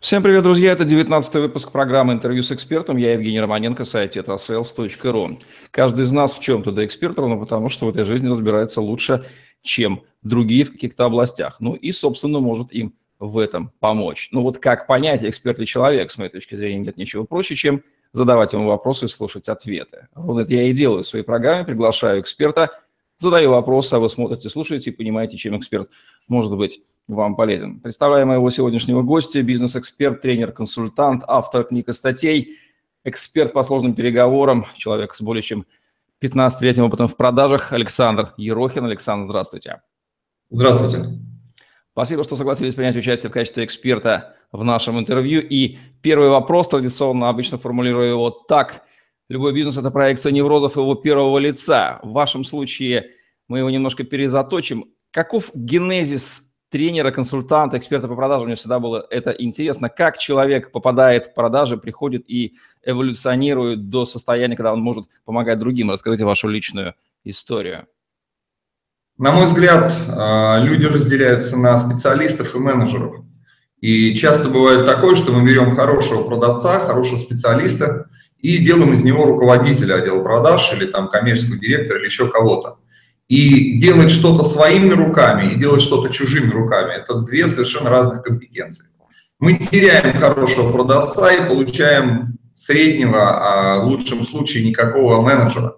Всем привет, друзья! Это 19 выпуск программы «Интервью с экспертом». Я Евгений Романенко, сайт tetrasales.ru. Каждый из нас в чем-то да эксперт, ровно потому, что в этой жизни разбирается лучше, чем другие в каких-то областях. Ну и, собственно, может им в этом помочь. Ну вот как понять, эксперт ли человек, с моей точки зрения, нет ничего проще, чем задавать ему вопросы и слушать ответы. Вот это я и делаю в своей программе, приглашаю эксперта, задаю вопросы, а вы смотрите, слушаете и понимаете, чем эксперт может быть вам полезен. Представляю моего сегодняшнего гостя, бизнес-эксперт, тренер-консультант, автор книг и статей, эксперт по сложным переговорам, человек с более чем 15-летним опытом в продажах, Александр Ерохин. Александр, здравствуйте. Здравствуйте. Спасибо, что согласились принять участие в качестве эксперта в нашем интервью. И первый вопрос, традиционно обычно формулирую его так. Любой бизнес – это проекция неврозов его первого лица. В вашем случае мы его немножко перезаточим. Каков генезис тренера, консультанта, эксперта по продажам, мне всегда было это интересно, как человек попадает в продажи, приходит и эволюционирует до состояния, когда он может помогать другим. Расскажите вашу личную историю. На мой взгляд, а, люди разделяются на специалистов и менеджеров. И часто бывает такое, что мы берем хорошего продавца, хорошего специалиста и делаем из него руководителя отдела продаж или там коммерческого директора или еще кого-то. И делать что-то своими руками и делать что-то чужими руками – это две совершенно разных компетенции. Мы теряем хорошего продавца и получаем среднего, а в лучшем случае никакого менеджера.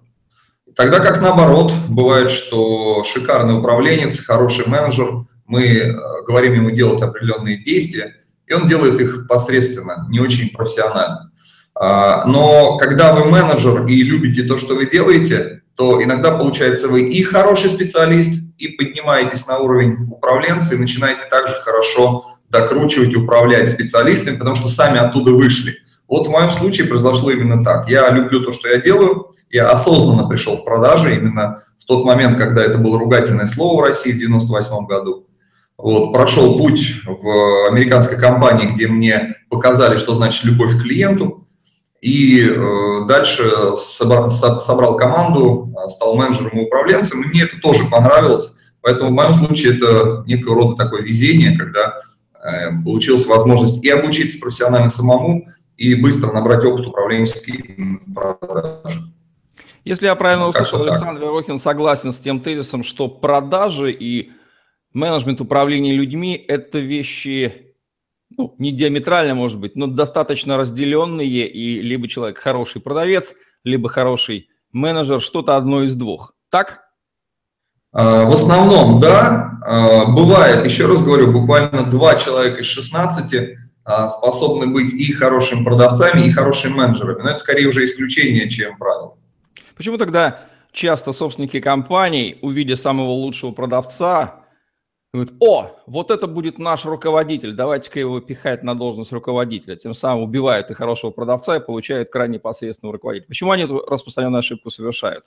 Тогда как наоборот, бывает, что шикарный управленец, хороший менеджер, мы э, говорим ему делать определенные действия, и он делает их посредственно, не очень профессионально. А, но когда вы менеджер и любите то, что вы делаете, то иногда получается вы и хороший специалист, и поднимаетесь на уровень управленца, и начинаете также хорошо докручивать, управлять специалистами, потому что сами оттуда вышли. Вот в моем случае произошло именно так. Я люблю то, что я делаю, я осознанно пришел в продажи именно в тот момент, когда это было ругательное слово в России в 98 году. Вот, прошел путь в американской компании, где мне показали, что значит любовь к клиенту, и э, дальше собрал, собрал команду, э, стал менеджером и управленцем, и мне это тоже понравилось. Поэтому в моем случае это некого рода такое везение, когда э, получилась возможность и обучиться профессионально самому, и быстро набрать опыт управленческий в продажах. Если я правильно услышал, Александр Верохин согласен с тем тезисом, что продажи и менеджмент управления людьми – это вещи ну, не диаметрально, может быть, но достаточно разделенные, и либо человек хороший продавец, либо хороший менеджер, что-то одно из двух. Так? А, в основном, да. А, бывает, еще раз говорю, буквально два человека из 16 а, способны быть и хорошими продавцами, и хорошими менеджерами. Но это скорее уже исключение, чем правило. Почему тогда часто собственники компаний, увидя самого лучшего продавца, Говорит, о, вот это будет наш руководитель, давайте-ка его пихать на должность руководителя. Тем самым убивают и хорошего продавца и получают крайне посредственного руководителя. Почему они эту распространенную ошибку совершают?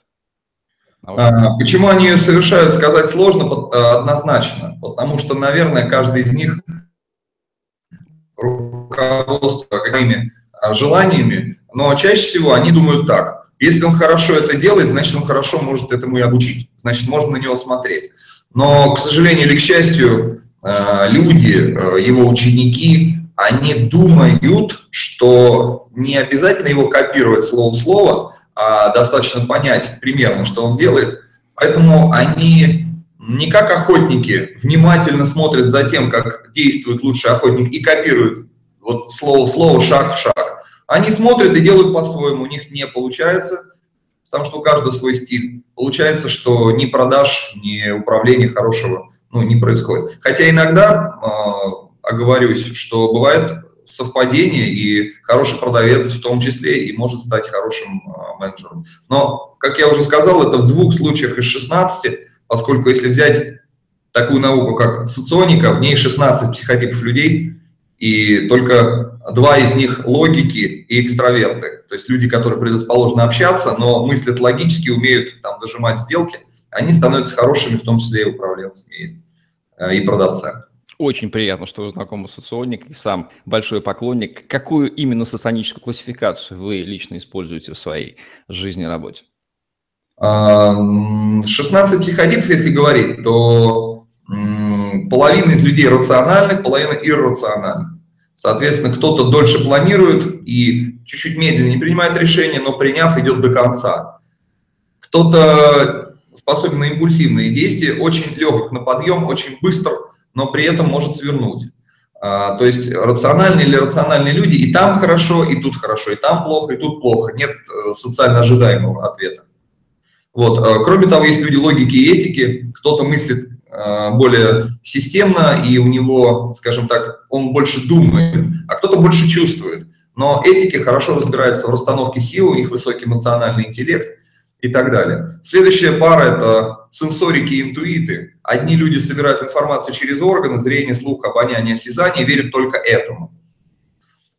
А, почему они ее совершают, сказать сложно а, однозначно. Потому что, наверное, каждый из них руководство какими а, желаниями, но чаще всего они думают так. Если он хорошо это делает, значит, он хорошо может этому и обучить. Значит, можно на него смотреть. Но, к сожалению или к счастью, э, люди, э, его ученики, они думают, что не обязательно его копировать слово в слово, а достаточно понять примерно, что он делает. Поэтому они не как охотники внимательно смотрят за тем, как действует лучший охотник и копируют вот слово в слово, шаг в шаг. Они смотрят и делают по-своему, у них не получается – потому что у каждого свой стиль. Получается, что ни продаж, ни управления хорошего ну, не происходит. Хотя иногда, э, оговорюсь, что бывает совпадение, и хороший продавец в том числе и может стать хорошим э, менеджером. Но, как я уже сказал, это в двух случаях из 16, поскольку если взять такую науку, как соционика, в ней 16 психотипов людей, и только два из них логики и экстраверты. То есть люди, которые предрасположены общаться, но мыслят логически, умеют там дожимать сделки, они становятся хорошими, в том числе и управленцами, и, э, и продавцами. Очень приятно, что вы знакомы с соционик и сам большой поклонник. Какую именно соционическую классификацию вы лично используете в своей жизни и работе? 16 психотипов, если говорить, то половина из людей рациональных, половина иррациональных. Соответственно, кто-то дольше планирует и чуть-чуть медленнее принимает решение, но приняв, идет до конца. Кто-то способен на импульсивные действия, очень легок на подъем, очень быстр, но при этом может свернуть. А, то есть рациональные или рациональные люди и там хорошо, и тут хорошо, и там плохо, и тут плохо. Нет э, социально ожидаемого ответа. Вот. А, кроме того, есть люди логики и этики. Кто-то мыслит Э, более системно, и у него, скажем так, он больше думает, а кто-то больше чувствует. Но этики хорошо разбираются в расстановке сил, у них высокий эмоциональный интеллект и так далее. Следующая пара – это сенсорики и интуиты. Одни люди собирают информацию через органы, зрение, слух, обоняние, осязание, верят только этому.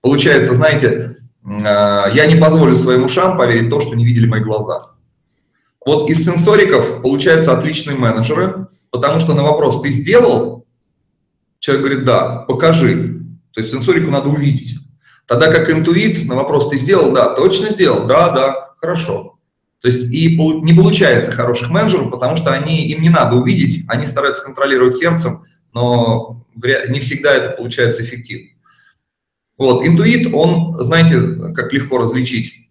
Получается, знаете, э, я не позволю своим ушам поверить то, что не видели мои глаза. Вот из сенсориков получаются отличные менеджеры, Потому что на вопрос «ты сделал?» человек говорит «да», «покажи». То есть сенсорику надо увидеть. Тогда как интуит на вопрос «ты сделал?» «Да». «Точно сделал?» «Да, да». «Хорошо». То есть и не получается хороших менеджеров, потому что они, им не надо увидеть, они стараются контролировать сердцем, но не всегда это получается эффективно. Вот, интуит, он, знаете, как легко различить.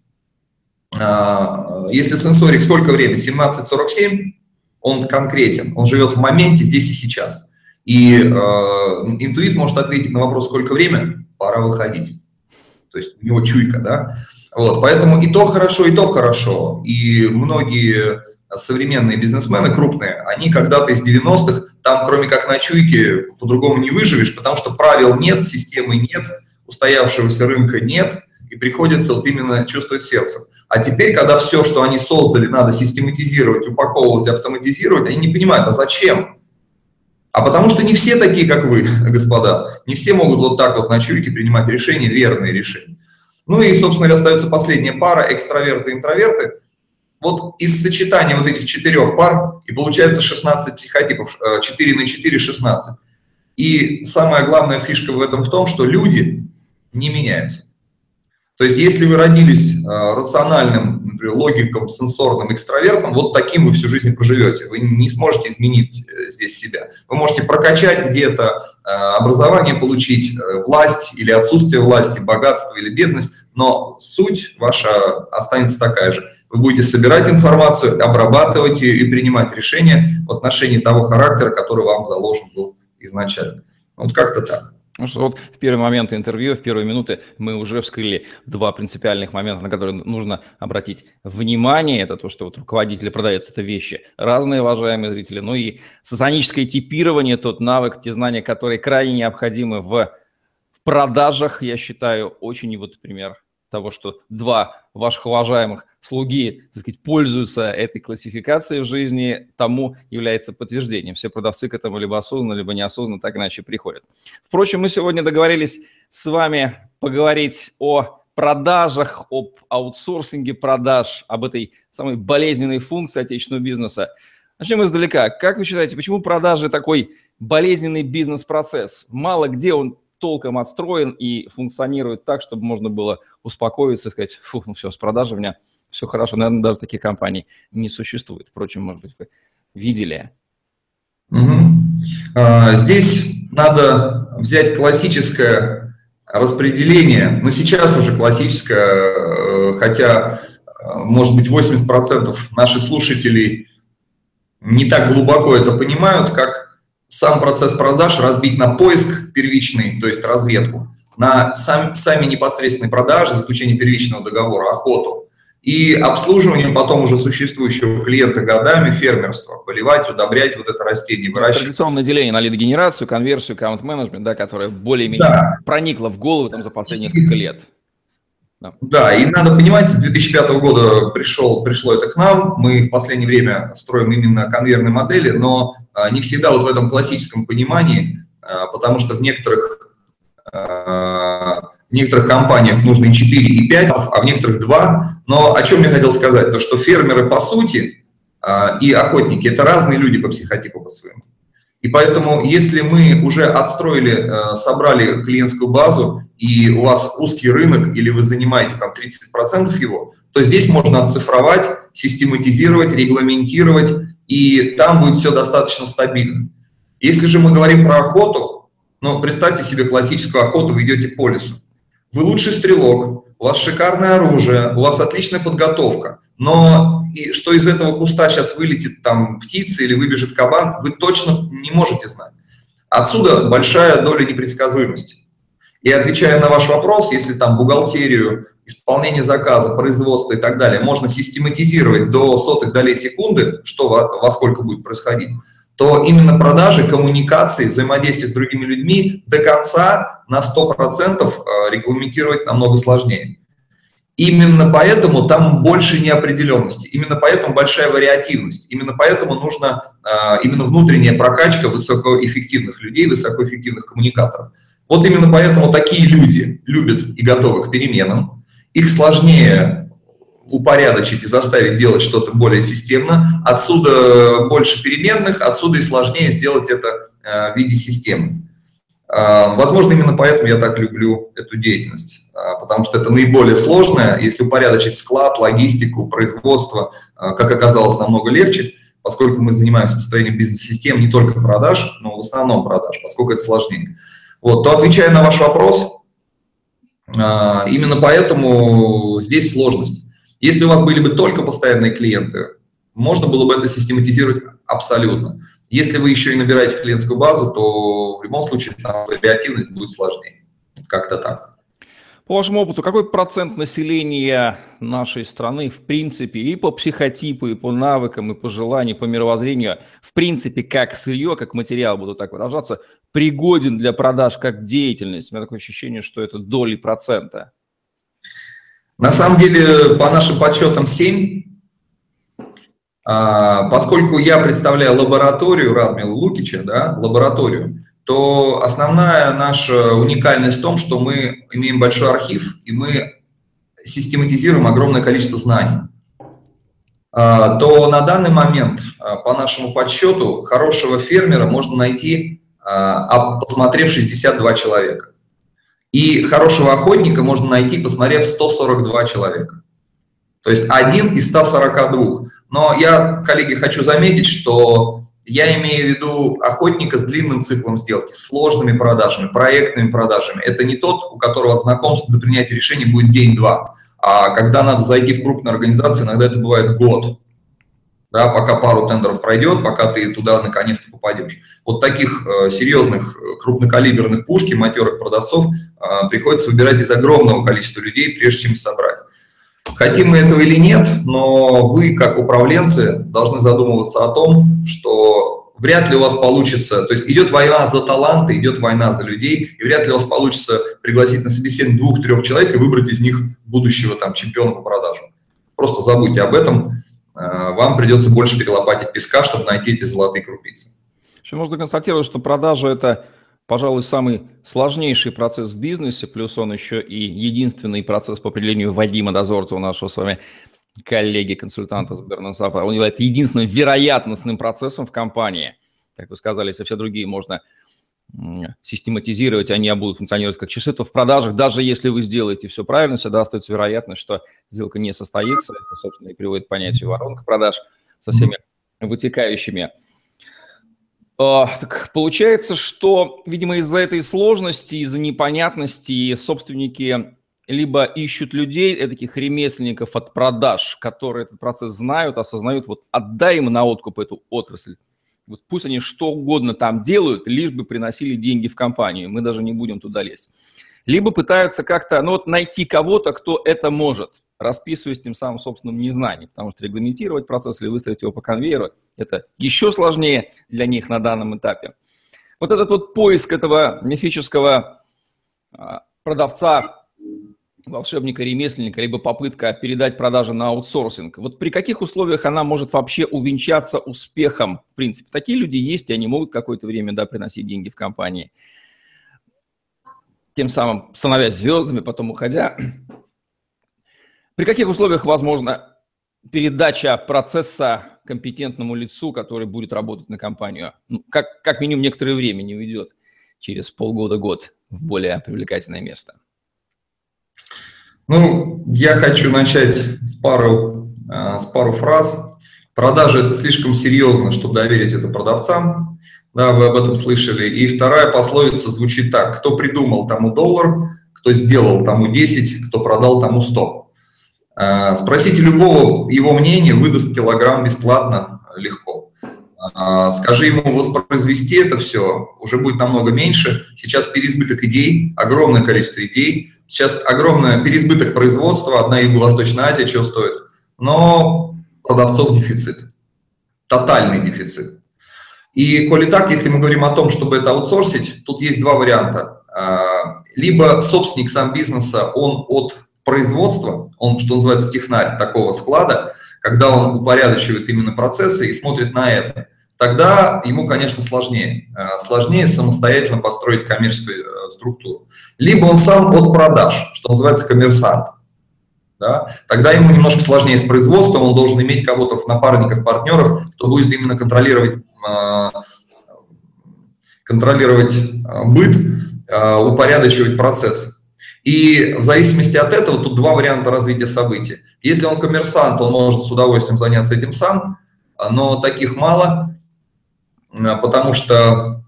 А, если сенсорик сколько времени? 17.47, он конкретен, он живет в моменте здесь и сейчас. И э, интуит может ответить на вопрос, сколько время, пора выходить. То есть у него чуйка, да. Вот, поэтому и то хорошо, и то хорошо. И многие современные бизнесмены крупные, они когда-то из 90-х, там кроме как на чуйке по-другому не выживешь, потому что правил нет, системы нет, устоявшегося рынка нет, и приходится вот именно чувствовать сердцем. А теперь, когда все, что они создали, надо систематизировать, упаковывать, автоматизировать, они не понимают, а зачем? А потому что не все такие, как вы, господа. Не все могут вот так вот на чуйке принимать решения, верные решения. Ну и, собственно говоря, остается последняя пара, экстраверты и интроверты. Вот из сочетания вот этих четырех пар и получается 16 психотипов, 4 э, на 4 – 16. И самая главная фишка в этом в том, что люди не меняются. То есть если вы родились э, рациональным, например, логиком, сенсорным экстравертом, вот таким вы всю жизнь проживете. Вы не сможете изменить э, здесь себя. Вы можете прокачать где-то, э, образование получить, э, власть или отсутствие власти, богатство или бедность, но суть ваша останется такая же. Вы будете собирать информацию, обрабатывать ее и принимать решения в отношении того характера, который вам заложен был изначально. Вот как-то так. Ну что вот в первый момент интервью, в первые минуты мы уже вскрыли два принципиальных момента, на которые нужно обратить внимание. Это то, что вот руководитель и продавец – это вещи разные, уважаемые зрители. Ну и сатаническое типирование, тот навык, те знания, которые крайне необходимы в продажах, я считаю, очень вот пример того, что два ваших уважаемых слуги, так сказать, пользуются этой классификацией в жизни, тому является подтверждением. Все продавцы к этому либо осознанно, либо неосознанно так иначе приходят. Впрочем, мы сегодня договорились с вами поговорить о продажах, об аутсорсинге продаж, об этой самой болезненной функции отечественного бизнеса. Начнем издалека. Как вы считаете, почему продажи такой болезненный бизнес-процесс? Мало где он толком отстроен и функционирует так, чтобы можно было успокоиться и сказать, фу, ну все, с продажей у меня все хорошо. Наверное, даже таких компаний не существует. Впрочем, может быть, вы видели. Угу. Здесь надо взять классическое распределение, но сейчас уже классическое, э, хотя, э, может быть, 80% наших слушателей не так глубоко это понимают, как сам процесс продаж разбить на поиск первичный, то есть разведку, на сам, сами непосредственные продажи, заключение первичного договора, охоту и обслуживание потом уже существующего клиента годами, фермерство, поливать, удобрять вот это растение, выращивать. Традиционное деление на лидогенерацию, конверсию, аккаунт-менеджмент, да, которое более-менее да. проникло в голову там, за последние несколько лет. Да. да, и надо понимать, с 2005 года пришел, пришло это к нам, мы в последнее время строим именно конвейерные модели, но не всегда вот в этом классическом понимании, а, потому что в некоторых, а, в некоторых компаниях нужно и 4, и 5, а в некоторых 2. Но о чем я хотел сказать, то что фермеры по сути и охотники – это разные люди по психотипу по своему. И поэтому, если мы уже отстроили, собрали клиентскую базу, и у вас узкий рынок, или вы занимаете там 30% его, то здесь можно оцифровать, систематизировать, регламентировать, и там будет все достаточно стабильно. Если же мы говорим про охоту, Но представьте себе классическую охоту, вы идете по лесу. Вы лучший стрелок, у вас шикарное оружие, у вас отличная подготовка. Но и что из этого куста сейчас вылетит там птица или выбежит кабан, вы точно не можете знать. Отсюда большая доля непредсказуемости. И отвечая на ваш вопрос, если там бухгалтерию, исполнение заказа, производство и так далее можно систематизировать до сотых долей секунды, что во, во сколько будет происходить, то именно продажи, коммуникации, взаимодействие с другими людьми до конца на 100% э, регламентировать намного сложнее. Именно поэтому там больше неопределенности, именно поэтому большая вариативность, именно поэтому нужна э, именно внутренняя прокачка высокоэффективных людей, высокоэффективных коммуникаторов. Вот именно поэтому такие люди любят и готовы к переменам. Их сложнее упорядочить и заставить делать что-то более системно. Отсюда больше переменных, отсюда и сложнее сделать это э, в виде системы. Э, возможно, именно поэтому я так люблю эту деятельность, э, потому что это наиболее сложное. Если упорядочить склад, логистику, производство, как оказалось, намного легче, поскольку мы занимаемся построением бизнес-систем не только продаж, но в основном продаж, поскольку это сложнее. Вот, то отвечая на ваш вопрос, а, именно поэтому здесь сложность. Если у вас были бы только постоянные клиенты, можно было бы это систематизировать абсолютно. Если вы еще и набираете клиентскую базу, то в любом случае там вариативность будет сложнее. Как-то так. По вашему опыту, какой процент населения нашей страны, в принципе, и по психотипу, и по навыкам, и по желанию, по мировоззрению, в принципе, как сырье, как материал, буду так выражаться, пригоден для продаж как деятельность? У меня такое ощущение, что это доли процента. На самом деле, по нашим подсчетам, 7. А, поскольку я представляю лабораторию Радмила Лукича, да, лабораторию, то основная наша уникальность в том, что мы имеем большой архив, и мы систематизируем огромное количество знаний. А, то на данный момент, а, по нашему подсчету, хорошего фермера можно найти, посмотрев 62 человека. И хорошего охотника можно найти, посмотрев 142 человека. То есть один из 142. Но я, коллеги, хочу заметить, что я имею в виду охотника с длинным циклом сделки, сложными продажами, проектными продажами. Это не тот, у которого от знакомства до принятия решения будет день-два. А когда надо зайти в крупную организацию, иногда это бывает год. Да, пока пару тендеров пройдет, пока ты туда наконец-то попадешь. Вот таких э, серьезных э, крупнокалиберных пушки, матерых продавцов э, приходится выбирать из огромного количества людей, прежде чем собрать. Хотим мы этого или нет, но вы, как управленцы, должны задумываться о том, что вряд ли у вас получится, то есть идет война за таланты, идет война за людей, и вряд ли у вас получится пригласить на собеседование двух-трех человек и выбрать из них будущего там чемпиона по продажам. Просто забудьте об этом, вам придется больше перелопатить песка, чтобы найти эти золотые крупицы. Еще можно констатировать, что продажа – это пожалуй, самый сложнейший процесс в бизнесе, плюс он еще и единственный процесс по определению Вадима Дозорцева, нашего с вами коллеги-консультанта Сбернасафа. Он является единственным вероятностным процессом в компании. Как вы сказали, если все другие можно систематизировать, они будут функционировать как часы, то в продажах, даже если вы сделаете все правильно, всегда остается вероятность, что сделка не состоится. Это, собственно, и приводит к понятию воронка продаж со всеми вытекающими а, так получается, что, видимо, из-за этой сложности, из-за непонятности собственники либо ищут людей, таких ремесленников от продаж, которые этот процесс знают, осознают, вот отдай им на откуп эту отрасль. Вот пусть они что угодно там делают, лишь бы приносили деньги в компанию, мы даже не будем туда лезть. Либо пытаются как-то, ну вот найти кого-то, кто это может расписываясь тем самым собственным незнанием, потому что регламентировать процесс или выстроить его по конвейеру – это еще сложнее для них на данном этапе. Вот этот вот поиск этого мифического а, продавца, волшебника, ремесленника, либо попытка передать продажи на аутсорсинг. Вот при каких условиях она может вообще увенчаться успехом? В принципе, такие люди есть, и они могут какое-то время да, приносить деньги в компании. Тем самым становясь звездами, потом уходя. При каких условиях возможна передача процесса компетентному лицу, который будет работать на компанию? Ну, как, как минимум некоторое время не уйдет через полгода-год в более привлекательное место. Ну, я хочу начать с пару, а, с пару фраз. Продажи – это слишком серьезно, чтобы доверить это продавцам. Да, вы об этом слышали. И вторая пословица звучит так. Кто придумал, тому доллар, кто сделал, тому 10, кто продал, тому 100. А, спросите любого его мнения, выдаст килограмм бесплатно, легко. А, скажи ему воспроизвести это все, уже будет намного меньше. Сейчас переизбыток идей, огромное количество идей. Сейчас огромный переизбыток производства, одна Юго-Восточная Азия стоит. Но продавцов дефицит, тотальный дефицит. И коли так, если мы говорим о том, чтобы это аутсорсить, тут есть два варианта. А, либо собственник сам бизнеса, он от производства, он, что называется, технарь такого склада, когда он упорядочивает именно процессы и смотрит на это, тогда ему, конечно, сложнее. А, сложнее самостоятельно построить коммерческую э, структуру. Либо он сам от продаж, что называется коммерсант. Да? Тогда ему немножко сложнее с производством, он должен иметь кого-то в напарниках, партнеров, кто будет именно контролировать Э, контролировать э, быт, э, упорядочивать процесс. И в зависимости от этого тут два варианта развития событий. Если он коммерсант, он может с удовольствием заняться этим сам, но таких мало, потому что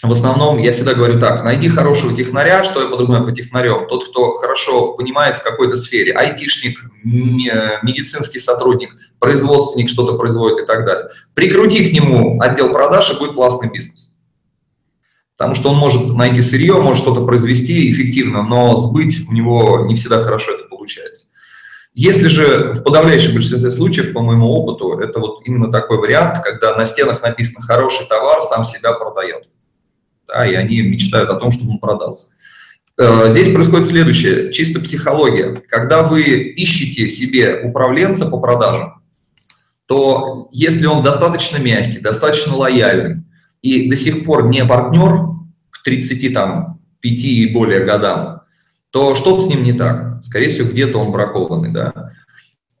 в основном я всегда говорю так, найди хорошего технаря, что я подразумеваю по технарем, тот, кто хорошо понимает в какой-то сфере, айтишник, медицинский сотрудник, производственник что-то производит и так далее. Прикрути к нему отдел продаж, и будет классный бизнес. Потому что он может найти сырье, может что-то произвести эффективно, но сбыть у него не всегда хорошо это получается. Если же в подавляющем большинстве случаев, по моему опыту, это вот именно такой вариант, когда на стенах написано «хороший товар сам себя продает» да, и они мечтают о том, чтобы он продался. Э, здесь происходит следующее, чисто психология. Когда вы ищете себе управленца по продажам, то если он достаточно мягкий, достаточно лояльный и до сих пор не партнер к 30 там, 5 и более годам, то что-то с ним не так. Скорее всего, где-то он бракованный. Да?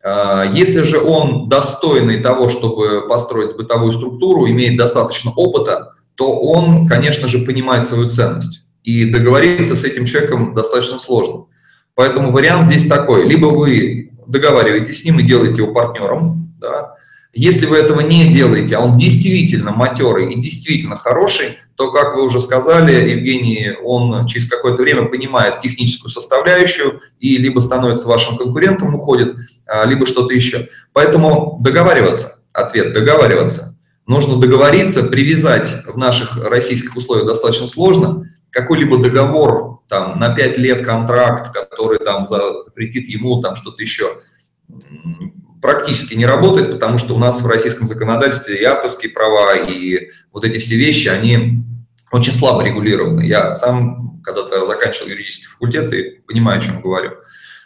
Э, если же он достойный того, чтобы построить бытовую структуру, имеет достаточно опыта, то он, конечно же, понимает свою ценность. И договориться с этим человеком достаточно сложно. Поэтому вариант здесь такой. Либо вы договариваетесь с ним и делаете его партнером, да, если вы этого не делаете, а он действительно матерый и действительно хороший, то, как вы уже сказали, Евгений, он через какое-то время понимает техническую составляющую и либо становится вашим конкурентом, уходит, а, либо что-то еще. Поэтому договариваться, ответ, договариваться. Нужно договориться, привязать в наших российских условиях достаточно сложно, какой-либо договор там, на 5 лет контракт, который там запретит ему там что-то еще, практически не работает, потому что у нас в российском законодательстве и авторские права, и вот эти все вещи, они очень слабо регулированы. Я сам когда-то заканчивал юридический факультет и понимаю, о чем говорю.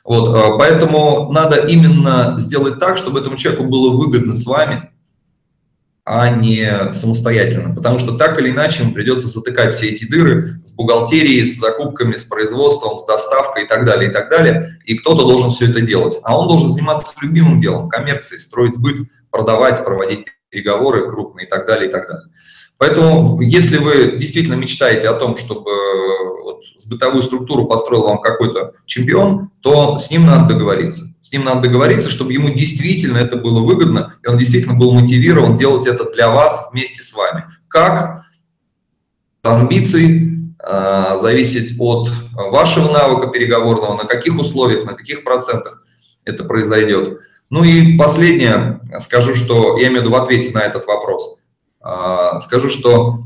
Вот, э, поэтому надо именно сделать так, чтобы этому человеку было выгодно с вами, а не самостоятельно. Потому что так или иначе ему придется затыкать все эти дыры с бухгалтерией, с закупками, с производством, с доставкой и так далее, и так далее. И кто-то должен все это делать. А он должен заниматься любимым делом, коммерцией, строить сбыт, продавать, проводить переговоры крупные и так далее, и так далее. Поэтому, если вы действительно мечтаете о том, чтобы вот, бытовую структуру построил вам какой-то чемпион, то с ним надо договориться. С ним надо договориться, чтобы ему действительно это было выгодно, и он действительно был мотивирован делать это для вас вместе с вами. Как? Амбиций э, зависит от вашего навыка переговорного, на каких условиях, на каких процентах это произойдет. Ну и последнее, скажу, что я имею в виду в ответе на этот вопрос – а, скажу, что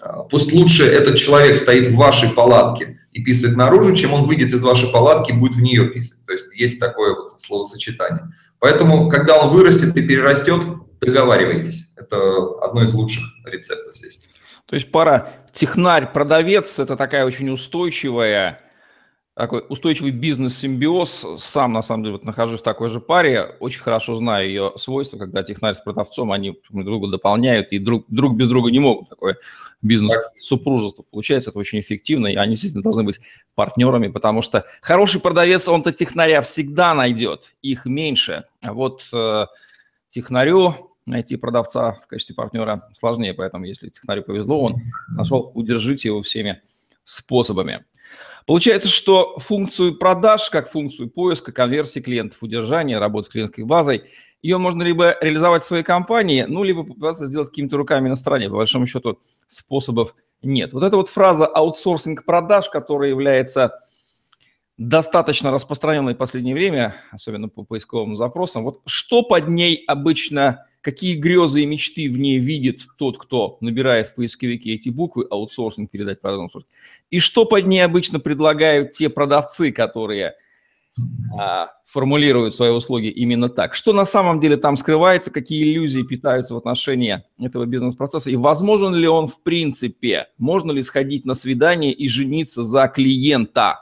а, пусть лучше этот человек стоит в вашей палатке и писает наружу, чем он выйдет из вашей палатки и будет в нее писать. То есть есть такое вот словосочетание. Поэтому, когда он вырастет и перерастет, договаривайтесь. Это одно из лучших рецептов здесь. То есть пара технарь-продавец – это такая очень устойчивая такой устойчивый бизнес-симбиоз. Сам, на самом деле, вот нахожусь в такой же паре, очень хорошо знаю ее свойства, когда технарь с продавцом, они друг друга дополняют, и друг, друг без друга не могут. Такое бизнес-супружество получается, это очень эффективно, и они действительно должны быть партнерами, потому что хороший продавец, он-то технаря всегда найдет, их меньше. А вот э, технарю найти продавца в качестве партнера сложнее, поэтому если технарю повезло, он нашел, удержите его всеми способами. Получается, что функцию продаж, как функцию поиска, конверсии клиентов, удержания, работы с клиентской базой, ее можно либо реализовать в своей компании, ну, либо попытаться сделать какими-то руками на стороне. По большому счету способов нет. Вот эта вот фраза аутсорсинг продаж, которая является достаточно распространенной в последнее время, особенно по поисковым запросам, вот что под ней обычно, какие грезы и мечты в ней видит тот, кто набирает в поисковике эти буквы, аутсорсинг, передать продажам, и что под ней обычно предлагают те продавцы, которые а, формулируют свои услуги именно так. Что на самом деле там скрывается, какие иллюзии питаются в отношении этого бизнес-процесса, и возможен ли он в принципе, можно ли сходить на свидание и жениться за клиента,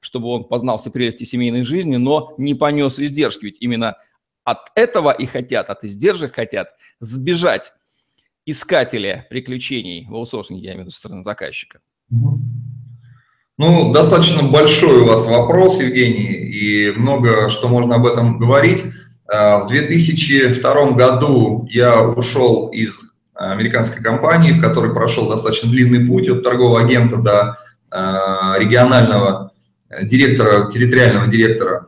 чтобы он познал все прелести семейной жизни, но не понес издержки, ведь именно от этого и хотят, от издержек хотят сбежать искатели приключений в аутсорсинге, я имею в виду, стороны заказчика. Ну, достаточно большой у вас вопрос, Евгений, и много что можно об этом говорить. А, в 2002 году я ушел из американской компании, в которой прошел достаточно длинный путь от торгового агента до а, регионального директора, территориального директора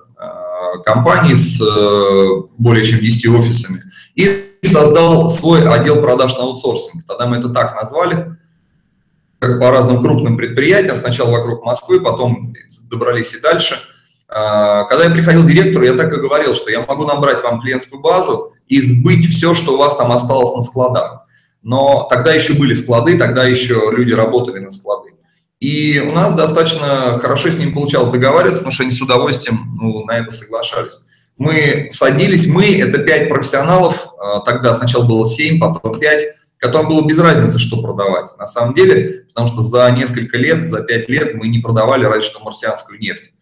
компании с э, более чем 10 офисами. И создал свой отдел продаж на аутсорсинг. Тогда мы это так назвали по разным крупным предприятиям, сначала вокруг Москвы, потом добрались и дальше. А, когда я приходил директору, я так и говорил, что я могу набрать вам клиентскую базу и сбыть все, что у вас там осталось на складах. Но тогда еще были склады, тогда еще люди работали на склады. И у нас достаточно хорошо с ним получалось договариваться, потому что они с удовольствием ну, на это соглашались. Мы садились, мы, это пять профессионалов, а, тогда сначала было семь, потом пять, которым было без разницы, что продавать. На самом деле, потому что за несколько лет, за пять лет мы не продавали разве что марсианскую нефть.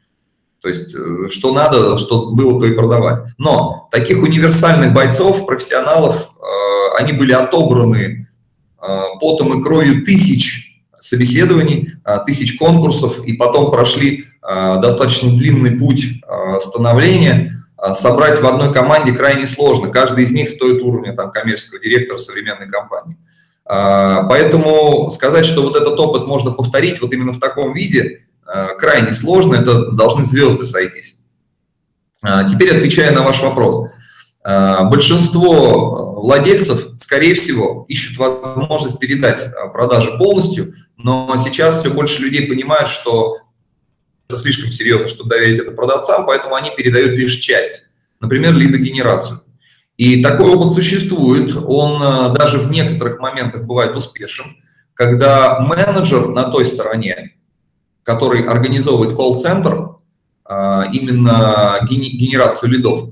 То есть, э, что надо, что было, то и продавали. Но таких универсальных бойцов, профессионалов, э, они были отобраны э, потом и кровью тысяч собеседований, тысяч конкурсов, и потом прошли достаточно длинный путь становления. Собрать в одной команде крайне сложно. Каждый из них стоит уровня там, коммерческого директора современной компании. А, поэтому сказать, что вот этот опыт можно повторить вот именно в таком виде, а, крайне сложно, это должны звезды сойтись. А, теперь отвечая на ваш вопрос. Большинство владельцев, скорее всего, ищут возможность передать продажи полностью, но сейчас все больше людей понимают, что это слишком серьезно, чтобы доверить это продавцам, поэтому они передают лишь часть, например, лидогенерацию. И такой опыт существует, он э, даже в некоторых моментах бывает успешен, когда менеджер на той стороне, который организовывает колл-центр, э, именно генерацию лидов,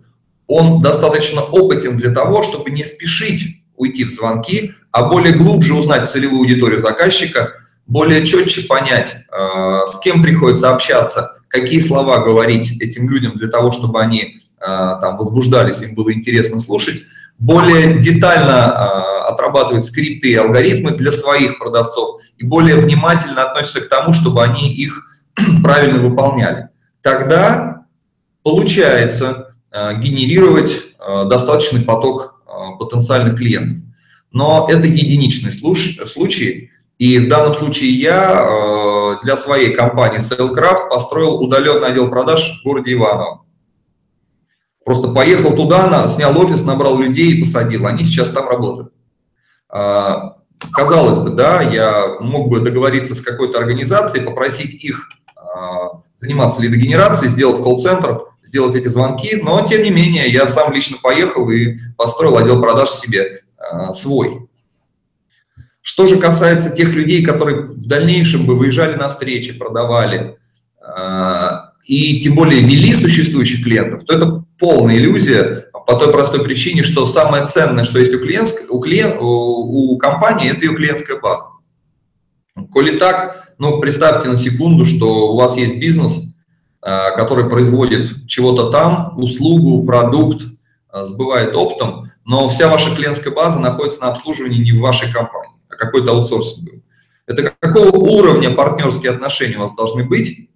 он достаточно опытен для того, чтобы не спешить уйти в звонки, а более глубже узнать целевую аудиторию заказчика, более четче понять, э, с кем приходится общаться, какие слова говорить этим людям для того, чтобы они а, там возбуждались, им было интересно слушать, более детально а, отрабатывать скрипты и алгоритмы для своих продавцов и более внимательно относятся к тому, чтобы они их правильно выполняли. Тогда получается генерировать достаточный поток потенциальных клиентов. Но это единичный случай, и в данном случае я для своей компании Sailcraft построил удаленный отдел продаж в городе Иваново. Просто поехал туда, снял офис, набрал людей и посадил. Они сейчас там работают. Казалось бы, да, я мог бы договориться с какой-то организацией, попросить их заниматься лидогенерацией, сделать колл-центр, сделать эти звонки, но тем не менее я сам лично поехал и построил отдел продаж себе а, свой. Что же касается тех людей, которые в дальнейшем бы выезжали на встречи, продавали, и тем более вели существующих клиентов, то это полная иллюзия по той простой причине, что самое ценное, что есть у, клиент, у, клиент, у, у компании, это ее клиентская база. Коли так, ну, представьте на секунду, что у вас есть бизнес, который производит чего-то там, услугу, продукт, а, сбывает оптом, но вся ваша клиентская база находится на обслуживании не в вашей компании, а какой-то аутсорсинговой. Это какого уровня партнерские отношения у вас должны быть,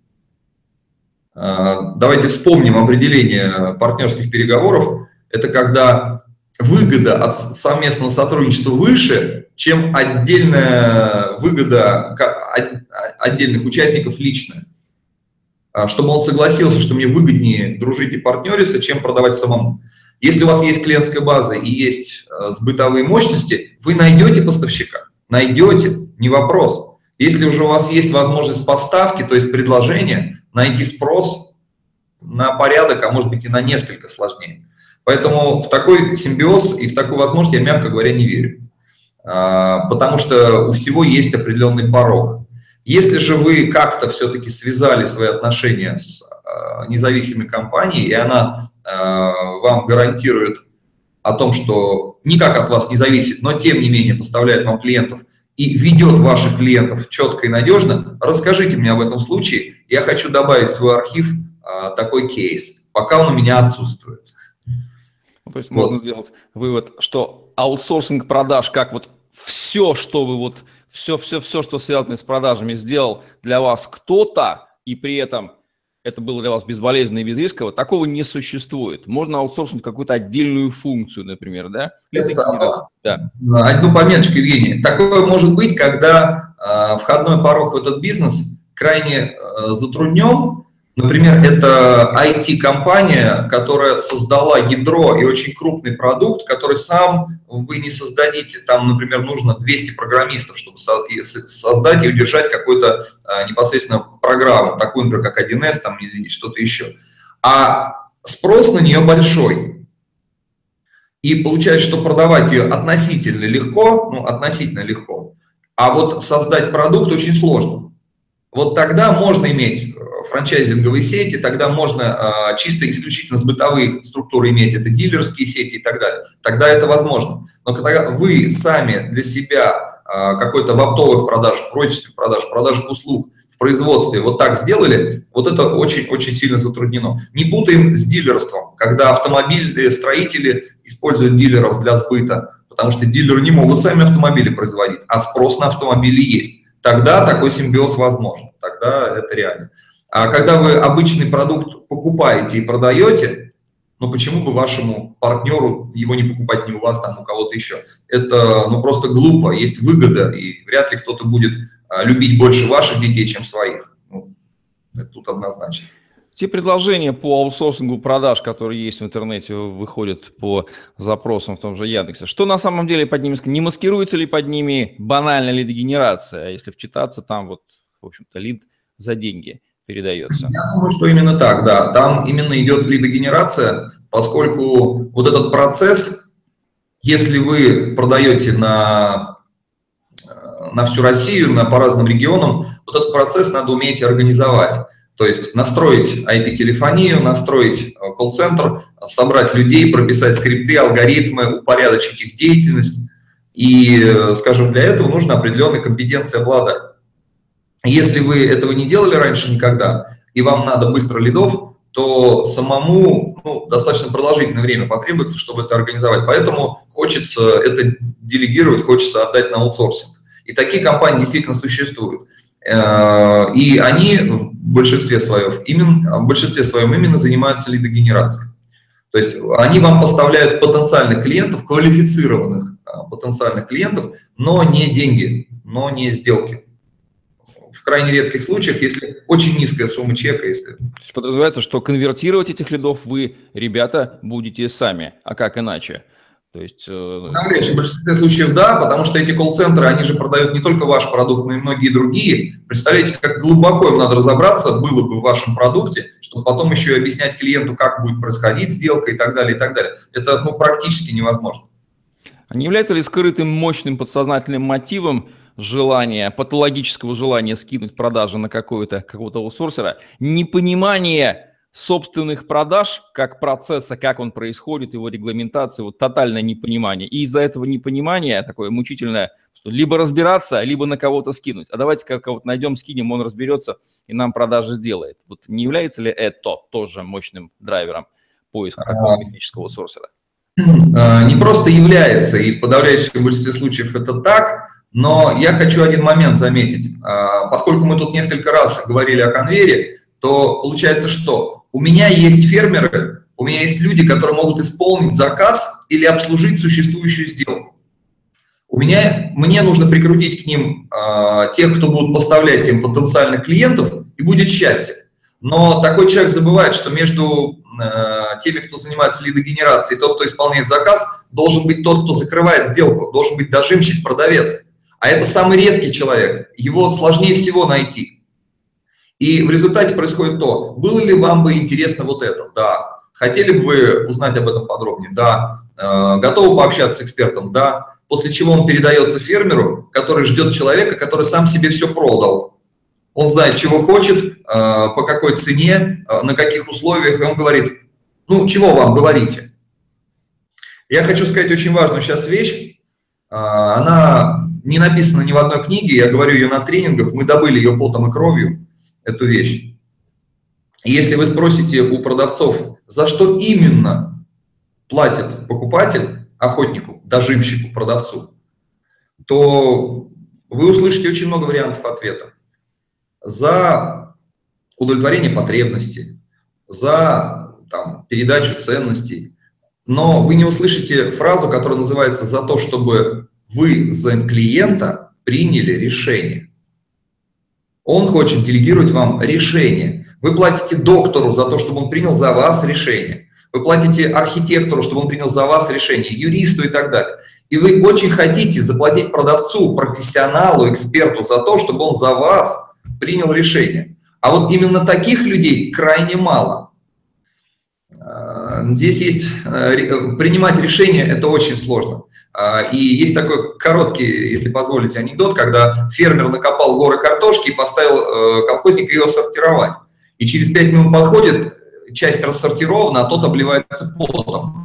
а, давайте вспомним определение партнерских переговоров. Это когда выгода от совместного сотрудничества выше, чем отдельная выгода отдельных участников личная. А, чтобы он согласился, что мне выгоднее дружить и партнериться, чем продавать самому. Если у вас есть клиентская база и есть э, сбытовые мощности, вы найдете поставщика, найдете, не вопрос. Если уже у вас есть возможность поставки, то есть предложение, найти спрос на порядок, а может быть и на несколько сложнее. Поэтому в такой симбиоз и в такую возможность я, мягко говоря, не верю. А, потому что у всего есть определенный порог. Если же вы как-то все-таки связали свои отношения с а, независимой компанией, и она а, вам гарантирует о том, что никак от вас не зависит, но тем не менее поставляет вам клиентов и ведет ваших клиентов четко и надежно, расскажите мне об этом случае. Я хочу добавить в свой архив такой кейс, пока он у меня отсутствует. Ну, то есть вот. можно сделать вывод, что аутсорсинг продаж, как вот все, что вы вот, все, все, все, что связано с продажами, сделал для вас кто-то, и при этом это было для вас безболезненно и безрисково, такого не существует. Можно аутсорсинг какую-то отдельную функцию, например, да? да. Одну пометочку, Евгений. Такое может быть, когда э, входной порог в этот бизнес крайне э, затруднен, Например, это IT-компания, которая создала ядро и очень крупный продукт, который сам вы не создадите. Там, например, нужно 200 программистов, чтобы создать и удержать какую-то а, непосредственно программу, такую, например, как 1С там, или что-то еще. А спрос на нее большой. И получается, что продавать ее относительно легко, ну, относительно легко, а вот создать продукт очень сложно. Вот тогда можно иметь франчайзинговые сети, тогда можно а, чисто исключительно с бытовые структуры иметь, это дилерские сети и так далее. Тогда это возможно. Но когда вы сами для себя а, какой-то в оптовых продажах, в розничных продажах, продажах услуг, в производстве вот так сделали, вот это очень-очень сильно затруднено. Не путаем с дилерством, когда автомобильные строители используют дилеров для сбыта, потому что дилеры не могут сами автомобили производить, а спрос на автомобили есть. Тогда такой симбиоз возможен, тогда это реально. А когда вы обычный продукт покупаете и продаете, ну почему бы вашему партнеру его не покупать не у вас, там у кого-то еще? Это ну просто глупо, есть выгода, и вряд ли кто-то будет а, любить больше ваших детей, чем своих. Ну, это тут однозначно. Те предложения по аутсорсингу продаж, которые есть в интернете, выходят по запросам в том же Яндексе. Что на самом деле под ними? Не маскируется ли под ними банальная лидогенерация? Если вчитаться, там вот, в общем-то, лид за деньги передается. Я думаю, что именно так, да. Там именно идет лидогенерация, поскольку вот этот процесс, если вы продаете на, на всю Россию, на, по разным регионам, вот этот процесс надо уметь организовать. То есть настроить IP-телефонию, настроить э, колл-центр, собрать людей, прописать скрипты, алгоритмы, упорядочить их деятельность. И, э, скажем, для этого нужно определенные компетенции обладать. Если вы этого не делали раньше никогда, и вам надо быстро лидов, то самому ну, достаточно продолжительное время потребуется, чтобы это организовать. Поэтому хочется это делегировать, хочется отдать на аутсорсинг. И такие компании действительно существуют. Э, и они в большинстве своем именно, в большинстве своем именно занимаются лидогенерацией. То есть они вам поставляют потенциальных клиентов, квалифицированных а, потенциальных клиентов, но не деньги, но не сделки в крайне редких случаях, если очень низкая сумма чека. Если... То есть подразумевается, что конвертировать этих лидов вы, ребята, будете сами, а как иначе? То есть... Э... В большинстве случаев да, потому что эти колл-центры, они же продают не только ваш продукт, но и многие другие. Представляете, как глубоко им надо разобраться было бы в вашем продукте, чтобы потом еще и объяснять клиенту, как будет происходить сделка и так далее, и так далее. Это ну, практически невозможно. А не является ли скрытым мощным подсознательным мотивом желания, патологического желания скинуть продажи на какого-то какого-то аутсорсера, непонимание собственных продаж, как процесса, как он происходит, его регламентации, вот тотальное непонимание. И из-за этого непонимания такое мучительное, что либо разбираться, либо на кого-то скинуть. А давайте кого-то найдем, скинем, он разберется и нам продажи сделает. Вот не является ли это тоже мощным драйвером поиска такого технического сорсера? А, не просто является, и в подавляющем большинстве случаев это так, но я хочу один момент заметить. А, поскольку мы тут несколько раз говорили о конвейере, то получается что? У меня есть фермеры, у меня есть люди, которые могут исполнить заказ или обслужить существующую сделку. У меня, мне нужно прикрутить к ним э, тех, кто будут поставлять им потенциальных клиентов, и будет счастье. Но такой человек забывает, что между э, теми, кто занимается лидогенерацией, тот, кто исполняет заказ, должен быть тот, кто закрывает сделку, должен быть дожимщик, продавец. А это самый редкий человек, его сложнее всего найти. И в результате происходит то, было ли вам бы интересно вот это? Да. Хотели бы вы узнать об этом подробнее? Да. Э, готовы пообщаться с экспертом? Да. После чего он передается фермеру, который ждет человека, который сам себе все продал. Он знает, чего хочет, э, по какой цене, э, на каких условиях, и он говорит, ну, чего вам говорите? Я хочу сказать очень важную сейчас вещь. Она не написана ни в одной книге, я говорю ее на тренингах, мы добыли ее потом и кровью, эту вещь. Если вы спросите у продавцов, за что именно платит покупатель охотнику, дожимщику, продавцу, то вы услышите очень много вариантов ответа. За удовлетворение потребностей, за там, передачу ценностей. Но вы не услышите фразу, которая называется «за то, чтобы вы за клиента приняли решение». Он хочет делегировать вам решение. Вы платите доктору за то, чтобы он принял за вас решение. Вы платите архитектору, чтобы он принял за вас решение, юристу и так далее. И вы очень хотите заплатить продавцу, профессионалу, эксперту за то, чтобы он за вас принял решение. А вот именно таких людей крайне мало. Здесь есть э, принимать решение, это очень сложно. А, и есть такой короткий, если позволите, анекдот, когда фермер накопал горы картошки и поставил э, колхозника ее сортировать. И через пять минут подходит, часть рассортирована, а тот обливается потом.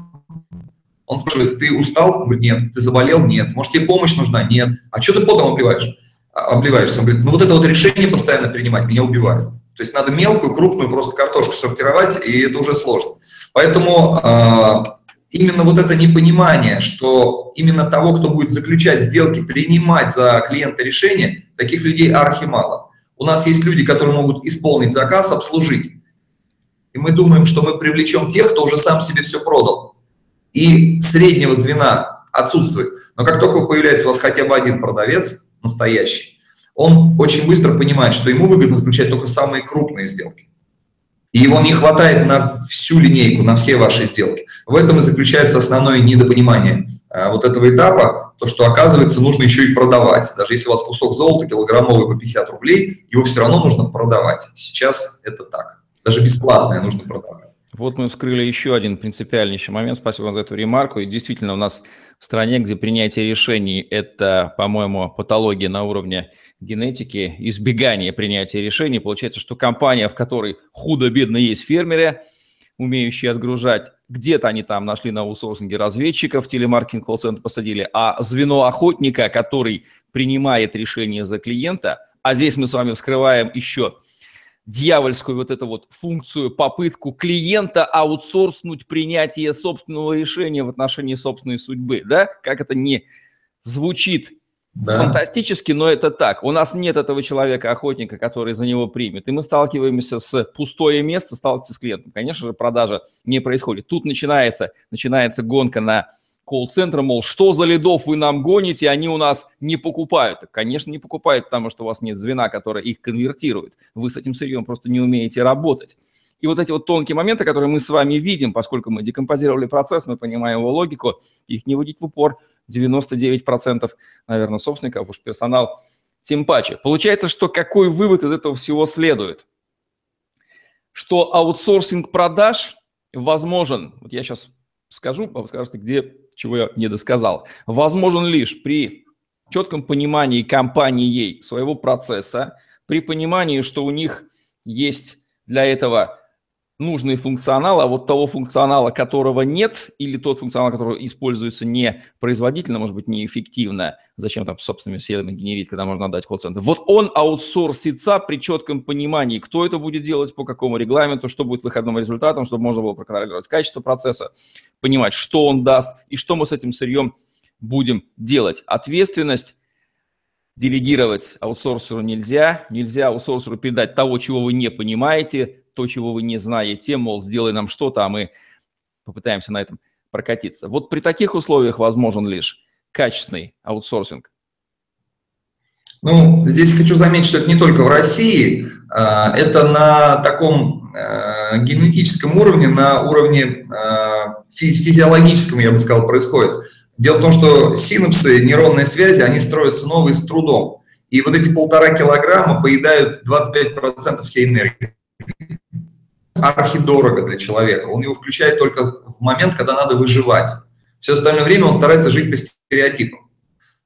Он спрашивает, ты устал? Говорит, нет. Ты заболел? Нет. Может, тебе помощь нужна? Нет. А что ты потом обливаешь? А, обливаешься. Он говорит, ну вот это вот решение постоянно принимать меня убивает. То есть надо мелкую, крупную просто картошку сортировать, и это уже сложно. Поэтому а, именно вот это непонимание, что именно того, кто будет заключать сделки, принимать за клиента решения, таких людей архи мало. У нас есть люди, которые могут исполнить заказ, обслужить. И мы думаем, что мы привлечем тех, кто уже сам себе все продал. И среднего звена отсутствует. Но как только появляется у вас хотя бы один продавец, настоящий, он очень быстро понимает, что ему выгодно заключать только самые крупные сделки. И его не хватает на всю линейку, на все ваши сделки. В этом и заключается основное недопонимание а, вот этого этапа, то, что, оказывается, нужно еще и продавать. Даже если у вас кусок золота килограммовый по 50 рублей, его все равно нужно продавать. Сейчас это так. Даже бесплатное нужно продавать. Вот мы вскрыли еще один принципиальнейший момент. Спасибо вам за эту ремарку. И действительно, у нас в стране, где принятие решений – это, по-моему, патология на уровне генетики, избегания принятия решений. Получается, что компания, в которой худо-бедно есть фермеры, умеющие отгружать, где-то они там нашли на аутсорсинге разведчиков, телемаркетинг колл-центр посадили, а звено охотника, который принимает решение за клиента, а здесь мы с вами вскрываем еще дьявольскую вот эту вот функцию, попытку клиента аутсорснуть принятие собственного решения в отношении собственной судьбы, да, как это не звучит да. Фантастически, но это так. У нас нет этого человека-охотника, который за него примет. И мы сталкиваемся с пустое место, сталкиваемся с клиентом. Конечно же, продажа не происходит. Тут начинается, начинается гонка на колл-центр, мол, что за лидов вы нам гоните, они у нас не покупают. Конечно, не покупают, потому что у вас нет звена, которое их конвертирует. Вы с этим сырьем просто не умеете работать. И вот эти вот тонкие моменты, которые мы с вами видим, поскольку мы декомпозировали процесс, мы понимаем его логику, их не вводить в упор 99%, наверное, собственников, уж персонал тем паче. Получается, что какой вывод из этого всего следует? Что аутсорсинг продаж возможен, вот я сейчас скажу, а вы скажете, где, чего я не досказал, возможен лишь при четком понимании компанией своего процесса, при понимании, что у них есть для этого нужный функционал, а вот того функционала, которого нет, или тот функционал, который используется не производительно, может быть, неэффективно, зачем там собственными силами генерить, когда можно отдать колл-центр. Вот он аутсорсится при четком понимании, кто это будет делать, по какому регламенту, что будет выходным результатом, чтобы можно было проконтролировать качество процесса, понимать, что он даст и что мы с этим сырьем будем делать. Ответственность делегировать аутсорсеру нельзя. Нельзя аутсорсеру передать того, чего вы не понимаете, то, чего вы не знаете, мол, сделай нам что-то, а мы попытаемся на этом прокатиться. Вот при таких условиях возможен лишь качественный аутсорсинг. Ну, здесь хочу заметить, что это не только в России, а, это на таком э, генетическом уровне, на уровне физиологическом, я бы сказал, происходит. Дело в том, что синапсы, нейронные связи, они строятся новые с трудом. И вот эти полтора килограмма поедают 25% всей энергии. Архидорого для человека. Он его включает только в момент, когда надо выживать. Все остальное время он старается жить по стереотипам.